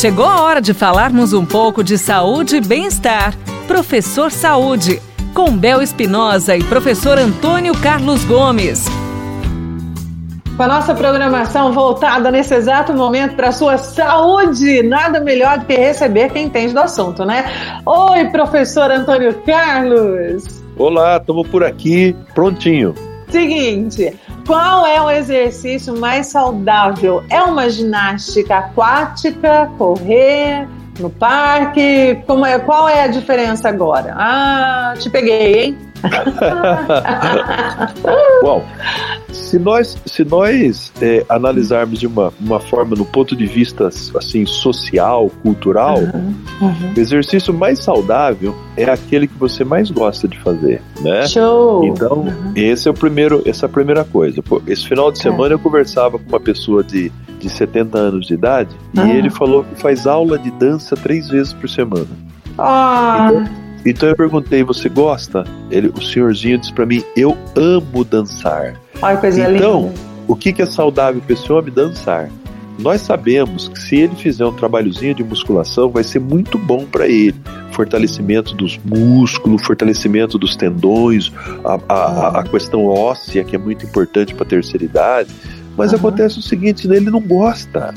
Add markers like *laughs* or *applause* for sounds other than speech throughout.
Chegou a hora de falarmos um pouco de saúde e bem-estar. Professor Saúde, com Bel Espinosa e professor Antônio Carlos Gomes. Com a nossa programação voltada nesse exato momento para a sua saúde, nada melhor do que receber quem entende do assunto, né? Oi, professor Antônio Carlos! Olá, estamos por aqui, prontinho. Seguinte, qual é o exercício mais saudável? É uma ginástica aquática, correr no parque? Como é, qual é a diferença agora? Ah, te peguei, hein? *laughs* Bom, se nós, se nós é, analisarmos de uma, uma forma no ponto de vista assim social, cultural, uhum, uhum. o exercício mais saudável é aquele que você mais gosta de fazer, né? Show. Então, uhum. esse é o primeiro, essa é a primeira coisa. esse final de é. semana eu conversava com uma pessoa de, de 70 anos de idade e ele falou que faz aula de dança três vezes por semana. Ah. Então, então eu perguntei, você gosta? Ele, o senhorzinho disse para mim, eu amo dançar. Ai, coisa então, linda. o que, que é saudável para esse homem? Dançar. Nós sabemos que se ele fizer um trabalhozinho de musculação, vai ser muito bom para ele. Fortalecimento dos músculos, fortalecimento dos tendões, a, a, a questão óssea, que é muito importante para a terceira idade. Mas uhum. acontece o seguinte, né? ele não gosta.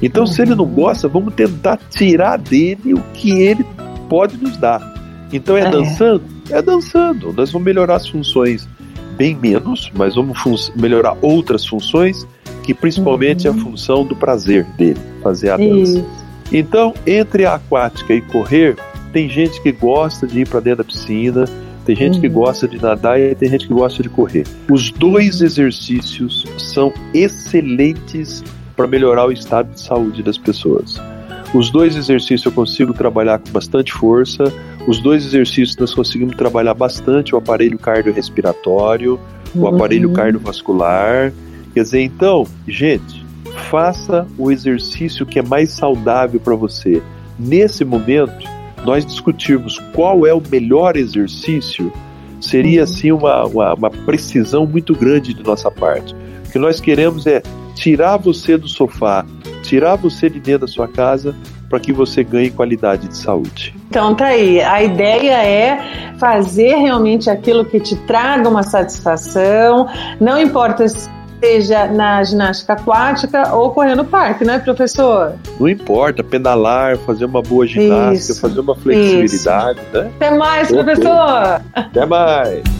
Então, uhum. se ele não uhum. gosta, vamos tentar tirar dele o que ele pode nos dar. Então é, é, dançando? É dançando. Nós vamos melhorar as funções bem menos, mas vamos melhorar outras funções, que principalmente uhum. é a uhum. função do prazer dele, fazer a dança. Isso. Então, entre a aquática e correr, tem gente que gosta de ir para dentro da piscina, tem gente uhum. que gosta de nadar e tem gente que gosta de correr. Os dois exercícios são excelentes para melhorar o estado de saúde das pessoas. Os dois exercícios eu consigo trabalhar com bastante força. Os dois exercícios nós conseguimos trabalhar bastante o aparelho cardiorrespiratório, uhum. o aparelho cardiovascular. Quer dizer, então, gente, faça o exercício que é mais saudável para você. Nesse momento, nós discutirmos qual é o melhor exercício seria uhum. assim uma, uma, uma precisão muito grande de nossa parte. O que nós queremos é tirar você do sofá, tirar você de dentro da sua casa para que você ganhe qualidade de saúde. Então tá aí, a ideia é fazer realmente aquilo que te traga uma satisfação, não importa se seja na ginástica aquática ou correr no parque, né, professor? Não importa, pedalar, fazer uma boa ginástica, isso, fazer uma flexibilidade, isso. né? Até mais, professor! Até mais!